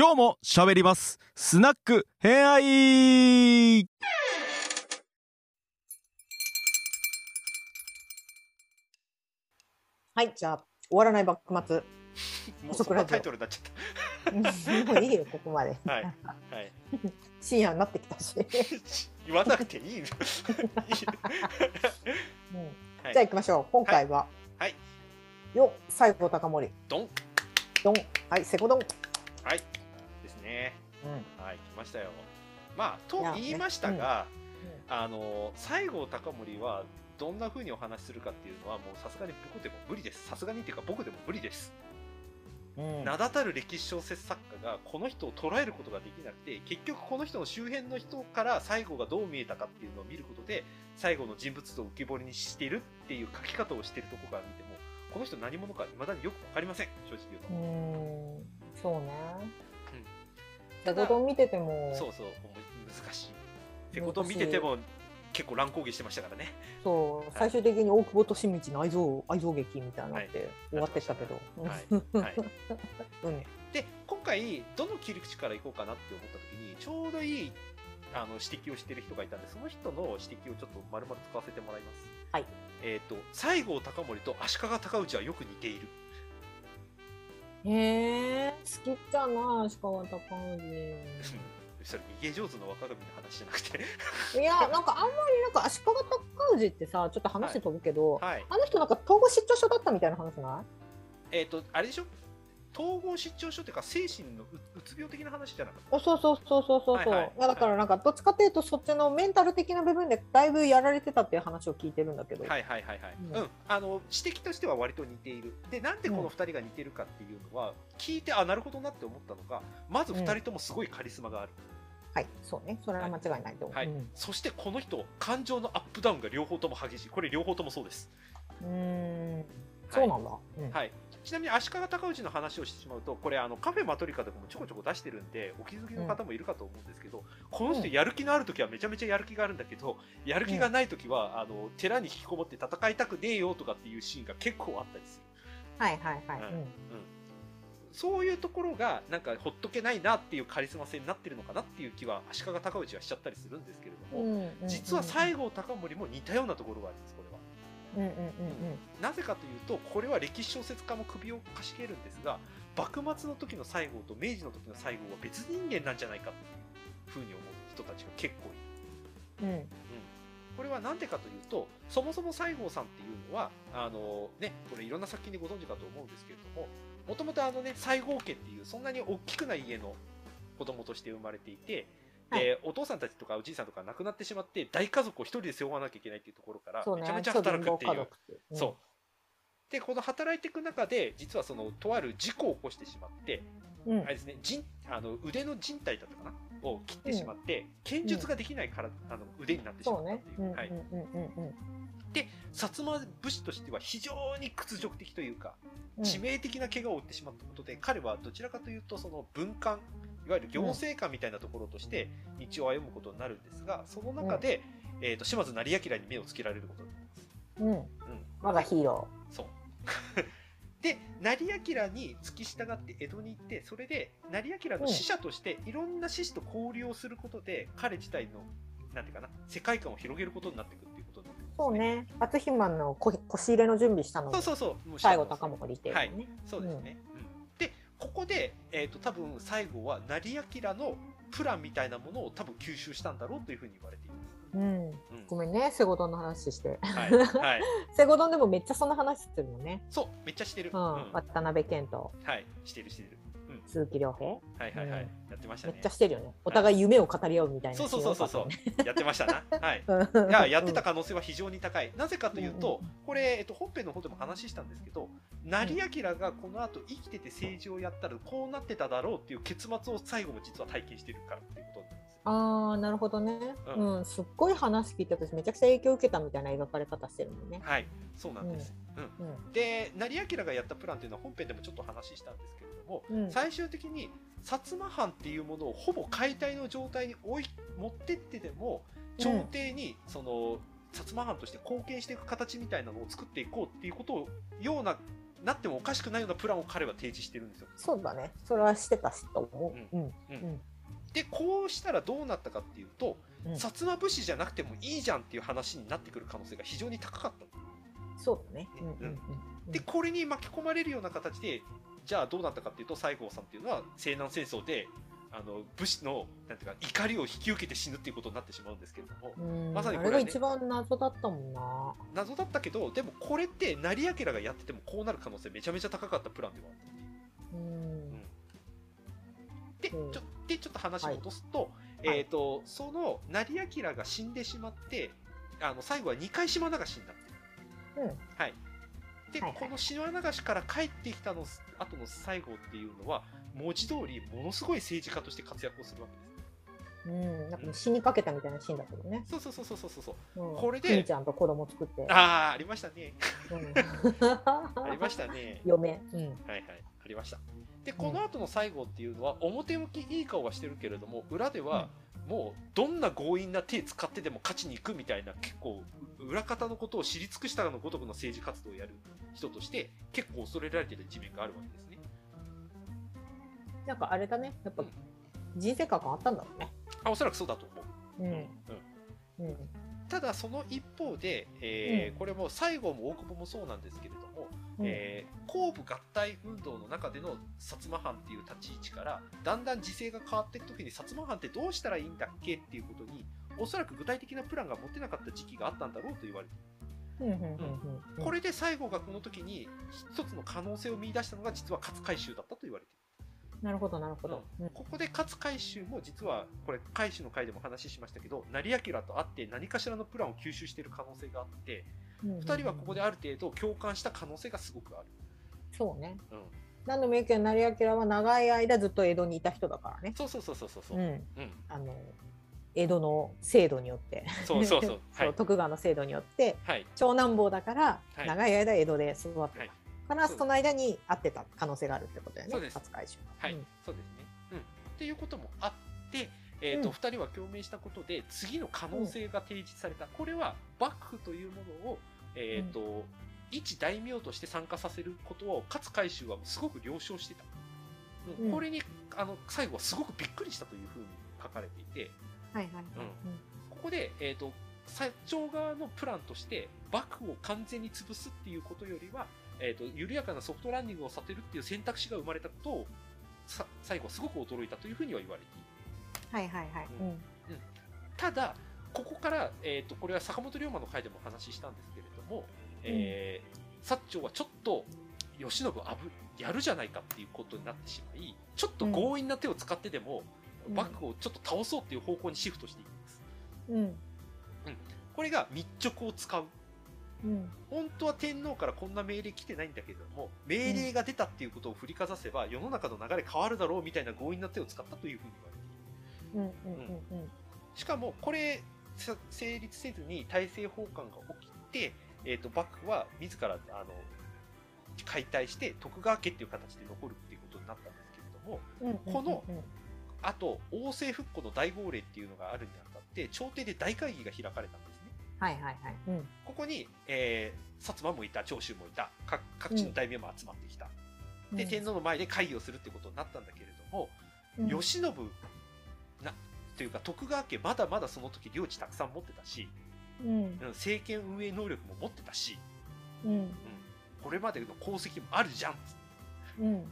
今日も喋りますスナック偏愛はい、じゃあ、終わらない幕末。もうそんなタイトルになっちゃっもういいよ、ここまで。た。はい。はい。深夜になってきたし。言わなくていいの。いいうんはいじゃあ行きましょう。今回は、はい。よ、西郷隆盛。ドン。ドン。はい、セコドン。はい。うん。はい、来ましたよ。まあ、と言いましたが、うあの、西郷隆盛は、どんな風にお話しするかっていうのは、もうさすがに僕でも無理です。さすがにっていうか、僕でも無理です。うん。名だたる歴史小説作家がこの人を捉えることができなくて結局この人の周辺の人から西郷がどう見えたかっていうのを見ることで西郷の人物像を浮き彫りにしてるっていう書き方をしてるとこから見てもこの人何者か未だによく分かりません正直言うと、うん。そうね。見てても、そうそう難しい。セコドン見てても結構乱高下してましたからね。そう、最終的に大久保利通の愛憎愛憎劇みたいになって終わってったけど。はい、はい、うん。で今回どの切り口からいこうかなって思った時にちょうどいいあの指摘をしてる人がいたんでその人の指摘をちょっと丸々使わせてもらいます。はい。えっ、と西郷隆盛と足利尊氏はよく似ているへえ、好きじゃない、足利尊氏。それ逃げ上手の若神の話じゃなくて。いや、なんかあんまりなんか足利尊氏ってさ、ちょっと話飛ぶけど、はい。あの人なんか統合失調症だったみたいな話ない？えっ、とあれでしょ？統合失調症っていうか精神のううつ病的な話じゃなかった？あそうそうそうそうそう。そう、はい。はいだからなんかどっちかっていうとそっちのメンタル的な部分でだいぶやられてたっていう話を聞いてるんだけど、はいはいはいはい、うん。うん、あの指摘としては割と似ている。でなんでこの2人が似てるかっていうのは、聞いてあなるほどなって思ったのがまず2人ともすごいカリスマがある、はい。そうね。それは間違いないと思う、はい。うん。そしてこの人感情のアップダウンが両方とも激しいこれ両方ともそうです、うーんそうなんだ、うんはい、ちなみに足利尊氏の話をしてしまうとこれあのカフェマトリカでもちょこちょこ出してるんでお気づきの方もいるかと思うんですけど、この人やる気のある時はめちゃめちゃやる気があるんだけどやる気がない時は、あの寺に引きこもって戦いたくねえよとかっていうシーンが結構あったりする。はいはいはい、うん。そういうところがなんかほっとけないなっていうカリスマ性になってるのかなっていう気は足利尊氏はしちゃったりするんですけれども、うんうんうん。実は西郷隆盛も似たようなところがありますこれは。うんうんうんなぜかというとこれは歴史小説家も首をかしげるんですが幕末の時の西郷と明治の時の西郷は別人間なんじゃないかっていうふうに思う人たちが結構いる。うん。うん。これは何でかというとそもそも西郷さんっていうのはあの、ね、これいろんな作品でご存知かと思うんですけれどももともとあのね西郷家っていうそんなに大きくない家の子供として生まれていて、でお父さんたちとかおじいさんとか亡くなってしまって大家族を一人で背負わなきゃいけないっていうところからめちゃめちゃ働くっていう。そう。で、この働いていく中で、実はその、とある事故を起こしてしまって、うん。あれですね、人あの腕の人体だったかな？を切ってしまって、剣術ができないから、あの腕になってしまったっていう。はい。うんうんうんうんうん。で、薩摩武士としては非常に屈辱的というか、うん。致命的な怪我を負ってしまったことで、彼はどちらかというと、その文官、いわゆる行政官みたいなところとして道を歩むことになるんですが、その中で、えっ、と、島津成明に目をつけられることになります。うんうん。我がヒーロそう。で、成明に付き従って江戸に行って、それで成明の使者としていろんな志士と交流をすることで、彼自体の、なんていうかな、世界観を広げることになっていくっていうことになってすそう。ね篤姫のこ腰入れの準備したのそうそうそう。もう最後高盛っていうのはいね、そうですね。うんで、ここで、えっ、と、多分最後は成明のプランみたいなものを多分吸収したんだろうというふうに言われています。うん、うんごめんねセゴドンの話してはい。はい。セゴドンでもめっちゃその話してるのね、そう、めっちゃしてる。ううんん渡辺謙とはい。してるしてる。うん。鈴木亮平はいはいはい。やってましたね。めっちゃ。してるよね。お互い夢を語り合うみたいなそうそうそうそうそう。やってましたな。はい。いや、やってた可能性は非常に高い。なぜかというと、これ、えっと、本編の方でも話したんですけど、成明がこの後生きてて政治をやったらこうなってただろうっていう結末を最後も実は体験してるからっていうことなんですよ。ああなるほどね、ううん。すっごい話聞いて私めちゃくちゃ影響を受けたみたいな描かれ方してるもんね、はい、そうなんです。うん。うん。で、成明がやったプランっていうのは本編でもちょっと話したんですけれども、うん。最終的に薩摩藩っていうものをほぼ解体の状態に置い持ってってでも朝廷にその薩摩藩として貢献していく形みたいなのを作っていこうっていうことをようななってもおかしくないようなプランを彼は提示してるんですよ。そうだね。それはしてたしと思う。うん。ううんん。でこうしたらどうなったかっていうと、うん薩摩武士じゃなくてもいいじゃんっていう話になってくる可能性が非常に高かった。そうだね。うんうんうん。でこれに巻き込まれるような形でじゃあどうなったかっていうと西郷さんっていうのは西南戦争であの武士のなんていうか怒りを引き受けて死ぬっていうことになってしまうんですけれどもうん、まさにこれはねあれが一番謎だったもんな。謎だったけどでもこれって成明がやっててもこうなる可能性めちゃめちゃ高かったプランではあった。うん。で,、うん。ちょでちょっと話を戻すと,、い。はい。えー、とその成明が死んでしまってあの最後は2回島流しになってる。うん。はいで、この島流しから帰ってきたの後の西郷っていうのは文字通りものすごい政治家として活躍をするわけです。うん。なんか死にかけたみたいなシーンだけどね。そうそうそうそうそうそう。うん、これで兄ちゃんと子供作って。ああ、ありましたね。うん、ありましたね。嫁。うん。はいはい、ありました。で、この後の西郷っていうのは、表向きいい顔はしてるけれども、裏では、もう、どんな強引な手使ってでも勝ちに行くみたいな、結構、裏方のことを知り尽くしたかのごとくの政治活動をやる人として、結構恐れられている一面があるわけですね。なんかあれだね。やっぱうん人生観があったんだろうね。あ、おそらくそうだと思う。うん。うんうん。ただ、その一方で、えーうんこれも西郷も大久保もそうなんですけれども、うんえー後部合体運動の中での薩摩藩っていう立ち位置からだんだん時勢が変わっていく時に薩摩藩ってどうしたらいいんだっけっていうことにおそらく具体的なプランが持てなかった時期があったんだろうと言われている。これで西郷がこの時に一つの可能性を見出したのが実は勝海舟だったと言われているなるほど、なるほど。うん。ここで勝海舟も実はこれ海舟の回でも話しましたけど成明と会って何かしらのプランを吸収している可能性があってうん2人はここである程度共感した可能性がすごくある。そうね。うん何度も言うけど、成明は長い間ずっと江戸にいた人だからね。そうそうそうそうそうそうう。ん。うん。あの、江戸の制度によって。そうそうそう。はい。徳川の制度によって、はい。長男坊だから、はい長い間江戸で育ってた。はいから、その間に会ってた可能性があるってことだよね。そうです勝海舟がはい、うんそうですね。うん。っていうこともあって、えっ、と、うん二、人は共鳴したことで、次の可能性が提示された。これは、幕府というものを、えっ、と、一大名として参加させることを、勝海舟はすごく了承してた。うんうんこれに、あの、最後はすごくびっくりしたというふうに書かれていて、はいはいはい。ここで、えっ、と、薩長側のプランとして、幕府を完全に潰すっていうことよりは、えっ、と、緩やかなソフトランディングをさせるっていう選択肢が生まれたことを、さ最後はすごく驚いたというふうには言われている。はいはいはい。ううんただ、ここから、えっ、と、これは坂本龍馬の回でもお話ししたんですけれども、えー、薩長はちょっと、慶喜あぶ、やるじゃないかっていうことになってしまい、ちょっと強引な手を使ってでも、うん幕府をちょっと倒そうっていう方向にシフトしていきます。うんこれが密直を使う。うん本当は天皇からこんな命令来てないんだけれども、命令が出たっていうことを振りかざせば、世の中の流れ変わるだろうみたいな強引な手を使ったというふうに言われている。うんうんうんうんしかも、これ、さ成立せずに大政奉還が起きて、えっ、と、幕府は自ら、あの、解体して徳川家っていう形で残るっていうことになったんですけれども、うんうんこのうんあと、王政復古の大号令っていうのがあるにあたって、朝廷で大会議が開かれたんですね。はいはいはい。うん。ここに、えー、薩摩もいた、長州もいた、各各地の大名も集まってきた。で、天皇の前で会議をするってことになったんだけれども、うん。慶喜な、というか徳川家まだまだその時領地たくさん持ってたし、うん。うん政権運営能力も持ってたし、うん。うん、これまでの功績もあるじゃんっつって。うん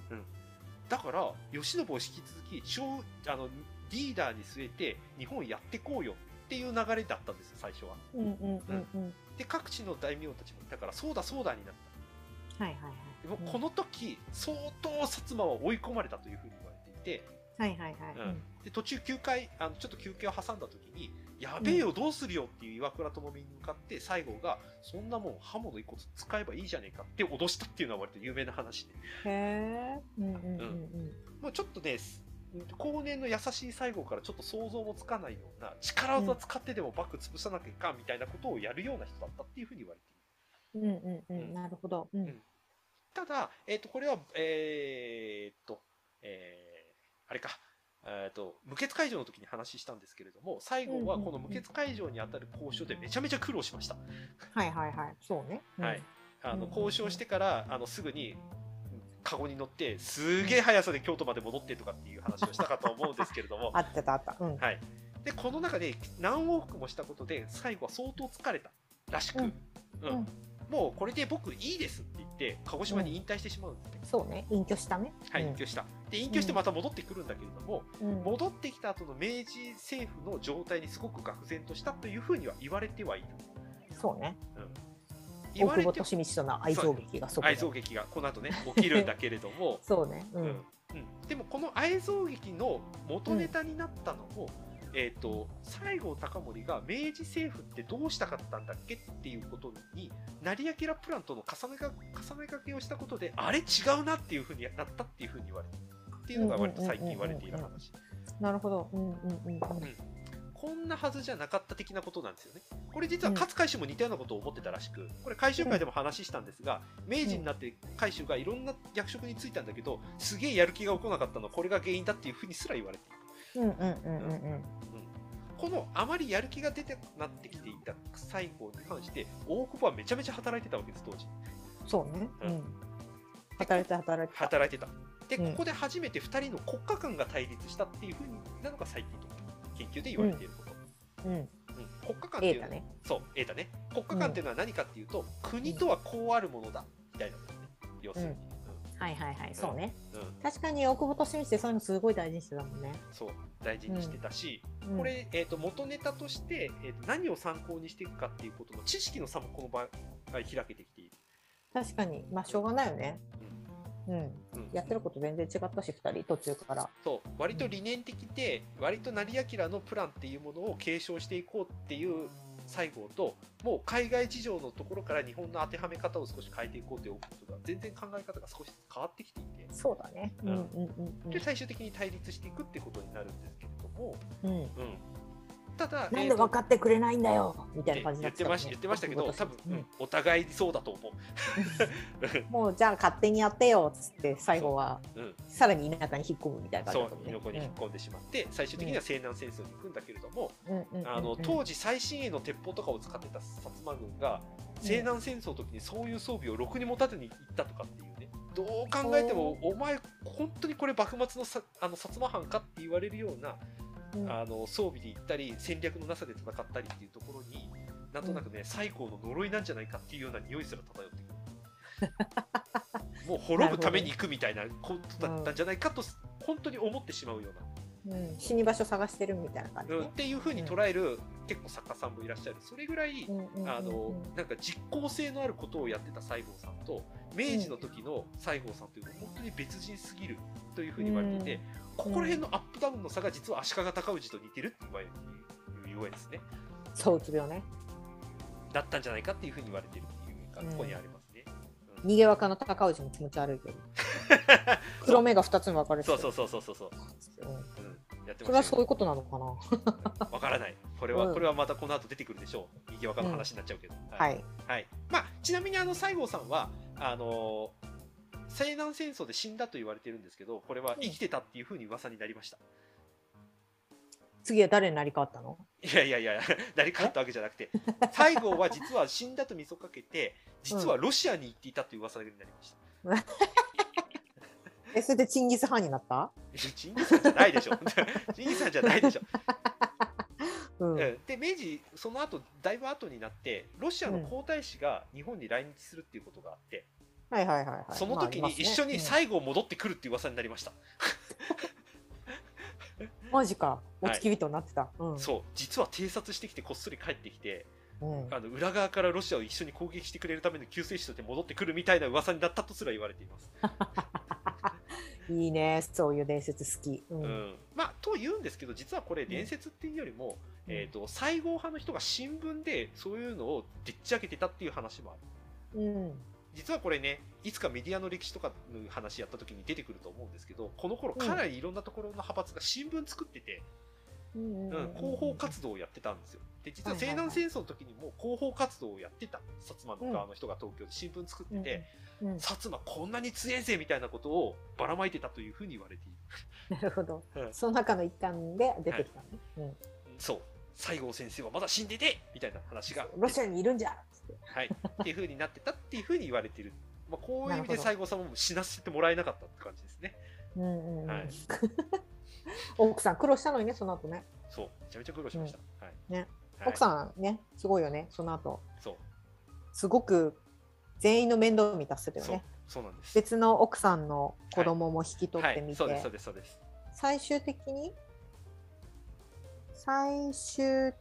だから、慶喜を引き続き、超あのリーダーに据えて日本やってこうよっていう流れだったんですよ、最初は。うんうんうんうんで、各地の大名たちもいたから、そうだそうだになった。はいはいはい。でもこの時、相当薩摩は追い込まれたというふうに言われていて、はいはいはい。うんで途中休憩あのちょっと休憩を挟んだ時にやべえよどうするよっていう岩倉智美に向かって西郷がそんなもん刃物一個使えばいいじゃねえかって脅したっていうのは割と有名な話で。へえ。うんうんうんもうちょっとねうん後年の優しい西郷からちょっと想像もつかないような力技使ってでもバック潰さなきゃいかんみたいなことをやるような人だったっていうふうに言われている。うんうんうん。なるほど。うん。ただ、えっ、と、これは、えーっと、えーあれか、えーっと、無血会場の時に話したんですけれども、西郷はこの無血会場にあたる交渉でめちゃめちゃ苦労しました。はいはいはい。そうね。うんはい。あのうん交渉してからあのすぐにカゴに乗ってすげえ速さで京都まで戻ってとかっていう話をしたかと思うんですけれども あってたあった。うん。はい、でこの中で何往復もしたことで最後は相当疲れたらしく、ううんんうんもうこれで僕いいですって言って鹿児島に引退してしまうんですね、そうね。隠居したね。はいうん隠居したで隠居してまた戻ってくるんだけれども、うん。戻ってきた後の明治政府の状態にすごく愕然としたというふうには言われてはいる、そうね。うん、言大われて久保利の愛憎劇がそこで愛憎劇がこの後ね起きるんだけれども そうね。ううんん。うん、でもこの愛憎劇の元ネタになったのも、えー、と西郷隆盛が明治政府ってどうしたかったんだっけっていうことに成明プランとの重ねが重ね掛けをしたことであれ違うなっていうふうになったっていうふうに言われてっていうのが割と最近言われている話。なるほど。うんうんうんうん。こんなはずじゃなかった的なことなんですよね。これ実は勝海舟も似たようなことを思ってたらしくこれ回収会でも話したんですが明治になって海舟がいろんな役職に就いたんだけどすげえやる気が起こなかったのこれが原因だっていうふうにすら言われているこのあまりやる気が出てなってきていた西郷に関して大久保はめちゃめちゃ働いてたわけです当時。うん。そうね。ううん。ん。働いて働いてた。働いてた。でうん。ここで初めて2人の国家間が対立したっていうふうになのが最近の研究で言われていること、うん。うん。国家間っていうのはね。そうエータね。国家間っていうのは何かっていうと、国とはこうあるものだみたいなことね。要するに、はいはいはい。そうね。うんうん確かに大久保利通ってそういうのすごい大事にしてたもんね。そう大事にしてたし、うんこれ、えー、と元ネタとして、えー、と何を参考にしていくかっていうことの知識の差もこの場合開けてきている、確かに。まあしょうがないよね。うん。うんやってること全然違ったし、二人途中から。そう割と理念的で割と成明のプランっていうものを継承していこうっていう西郷ともう海外事情のところから日本の当てはめ方を少し変えていこうということが全然考え方が少し変わってきていてそうだね。うんうんうんで最終的に対立していくってことになるんですけれども、うん。うん。うん、ただなんで分かってくれないんだよみたいな感じ言ってました言ってましたけど多分、うんお互いそうだと思う、もうじゃあ勝手にやってよっつって最後はう。ん、さらに田舎に引っ込むみたいな感そうじだったもんね猪子に引っ込んでしまって、最終的には西南戦争に行くんだけれども、うんうんうんうん。あの当時最新鋭の鉄砲とかを使ってた薩摩軍が西南戦争の時にそういう装備をろくに持たずに行ったとかっていうねどう考えてもお前本当にこれ幕末のさあの薩摩藩かって言われるようなうん。あの装備で行ったり戦略のなさで戦ったりっていうところになんとなくね、西郷の呪いなんじゃないかっていうような匂いすら漂ってくる。もう滅ぶために行くみたいなことだったんじゃないかと本当に思ってしまうような。うん。死に場所探してるみたいな感じ。うん、っね。ていうふうに捉える、結構作家さんもいらっしゃる。それぐらい、あのなんか実効性のあることをやってた西郷さんと明治の時の西郷さんというのは本当に別人すぎるというふうに言われていて、ここら辺のアップダウンの差が実は足利尊氏と似てるって言われるゆえですねそううつ病ね。だったんじゃないかっていうふうに言われているっていうのがここにありますね。逃げ若の高氏も気持ち悪いけど。黒目が二つに分かれてるそうそうそうそうそうそう、うん。うん、やってそれはそういうことなのかな。わからない。これは、うん。これはまたこの後出てくるでしょう。右若の話になっちゃうけど、はい。はい。まあ、ちなみにあの西郷さんはあの西南戦争で死んだと言われてるんですけどこれは生きてたっていうふうに噂になりました、次は誰になり変わったの？いやいやいや 誰かったわけじゃなくて西郷は実は死んだと見せかけて実はロシアに行っていたという噂になりました、え、それでチンギス・ハンになった？チンギスさんじゃないでしょ。チンギスさんじゃないでしょ、うん。うん。で明治その後だいぶ後になってロシアの皇太子が日本に来日するっていうことがあって、はいはいはいはい。その時に一緒に最西郷戻ってくるっていう噂になりました、マジか。お付き人になってた。うん。そう実は偵察してきてこっそり帰ってきてうん。あの裏側からロシアを一緒に攻撃してくれるための救世主として戻ってくるみたいな噂になったとすら言われています。いいね。そういう伝説好き。う。うんんまあ、と言うんですけど実はこれ伝説っていうよりも、えー、と西郷派の人が新聞でそういうのをでっち上げてたっていう話もある。うん。実はこれねいつかメディアの歴史とかの話やった時に出てくると思うんですけどこの頃かなりいろんなところの派閥が新聞作ってて、うんうん広報活動をやってたんですよ。で実は西はいはいはい南戦争の時にも広報活動をやってた薩摩の側の人が東京で新聞作ってて、うん。薩摩こんなに強えぜみたいなことをばらまいてたというふうに言われている。なるほど。うんその中の一環で出てきたね。うん。そう西郷先生はまだ死んでてみたいな話が、ロシアにいるんじゃはい、っていう風になってたっていう風に言われてる。まあ、こういう意味で西郷さんも死なせてもらえなかったって感じですね。うんうんうん。はい奥さん苦労したのにねその後ね。そう、めちゃめちゃ苦労しました。はい。ね。はい、奥さんねすごいよねその後。そう、すごく全員の面倒を見たしてたよね、そうなんです。別の奥さんの子供も引き取ってみて、はい、そうです、そうです、そうです。最終的に最終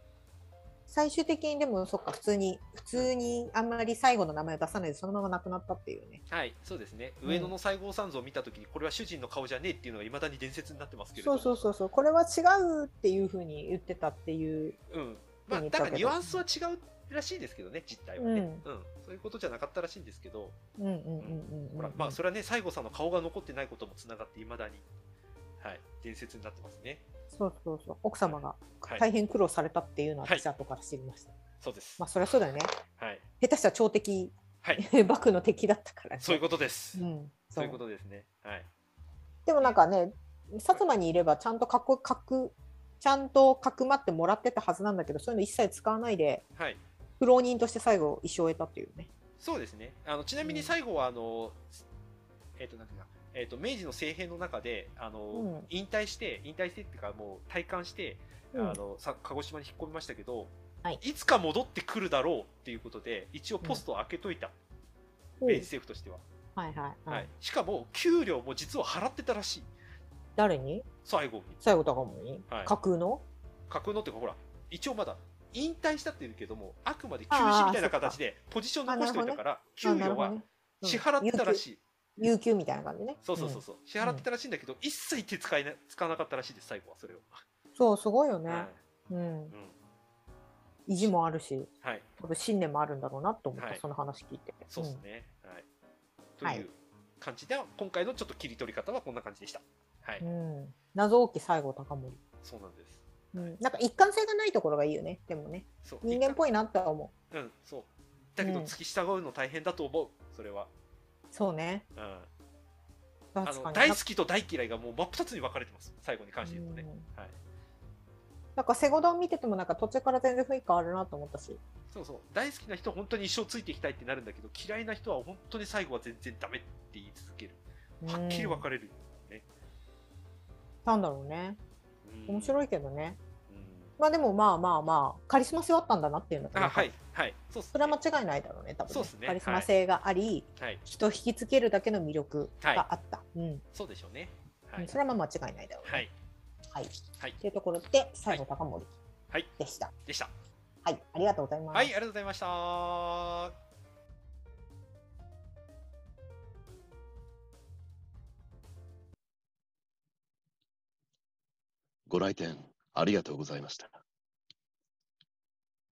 最終的にでもそっか普通に普通にあんまり最後の名前を出さないでそのまま亡くなったっていうねはい、そうですね。うん上野の西郷三像を見たときに、これは主人の顔じゃねえっていうのがいまだに伝説になってますけれども。そうそうそうそうこれは違うっていうふうに言ってたっていううん。まあ、だからニュアンスは違うらしいですけどね、実態はね。ううんん。そういうことじゃなかったらしいんですけど、うんうんうんうんうんほら、まあ、それはね、西郷さんの顔が残ってないこともつながって、いまだに、はい、伝説になってますね。そうそうそう奥様がはい大変苦労されたっていうのははい私後から知りました、そうです。まあそりゃそうだよねはい。下手したら超敵はい。幕の敵だったからねそういうことです。うんそういうことですね。はい。でもなんかね、薩摩にいればちゃんとかくかくちゃんとかくまってもらってたはずなんだけど、そういうの一切使わないで、はい。苦労人として最後、一生を終えたっていうね。そうですね。あのちなみに最後は、あの、えっ、と、なんていうか、えっ、と、明治の政変の中で、あの、うん。引退して、引退してっていうか、もう退官して、うん。あの、さ、鹿児島に引っ込みましたけど、はい。つか戻ってくるだろうっていうことで、一応ポストを開けといた、明治政府としては。はいはい、はいはい。しかも、給料も実は払ってたらしい。誰に？最後に。最後高森に、はい。架空の？架空のっていうか、ほら、一応まだ、引退したって言うけども、あくまで休止みたいな形で、ポジション残しておいたから、給料は支払ってたらしい。有給みたいな感じね。そうそうそうそう、支払ってたらしいんだけど、一切手使いな使わなかったらしいです、最後はそれを。うんそう、すごいよね。はうんい。うん意地もあるし、はい、多分信念もあるんだろうなと思った、はいその話聞いて。そうですね。はい。とはいいう感じで、今回のちょっと切り取り方はこんな感じでした。はい、うん。うん謎多き最後高森。そうなんです。うん。なんか一貫性がないところがいいよね。でもね。そう人間っぽいなって思う。うん、そう。だけど、うん付き従うの大変だと思う、それは。そうね。うん。あ。の大好きと大嫌いがもう真っ二つに分かれてます、最後に関して言うとね。うんはい。なんかセゴドン見ててもなんか途中から全然雰囲気変わるなと思ったし。そうそう。大好きな人は本当に一生ついていきたいってなるんだけど、嫌いな人は本当に最後は全然ダメって言い続ける。はっきり分かれる。なんだろうね。うん面白いけどね。うんまあでもまあまあまあ、カリスマ性はあったんだなっていうのがあ、はい、はい。そうっすそれはね。間違いないだろうね、多分、ね。そうっすねカリスマ性があり、はい。人を引きつけるだけの魅力があった。うん。そうでしょうね。はいうん。それはまあ間違いないだろうね。はい。はい。はいというところで、最後高森はい。でした。でした。はい。ありがとうございます。はい、ありがとうございました。ご来店ありがとうございました。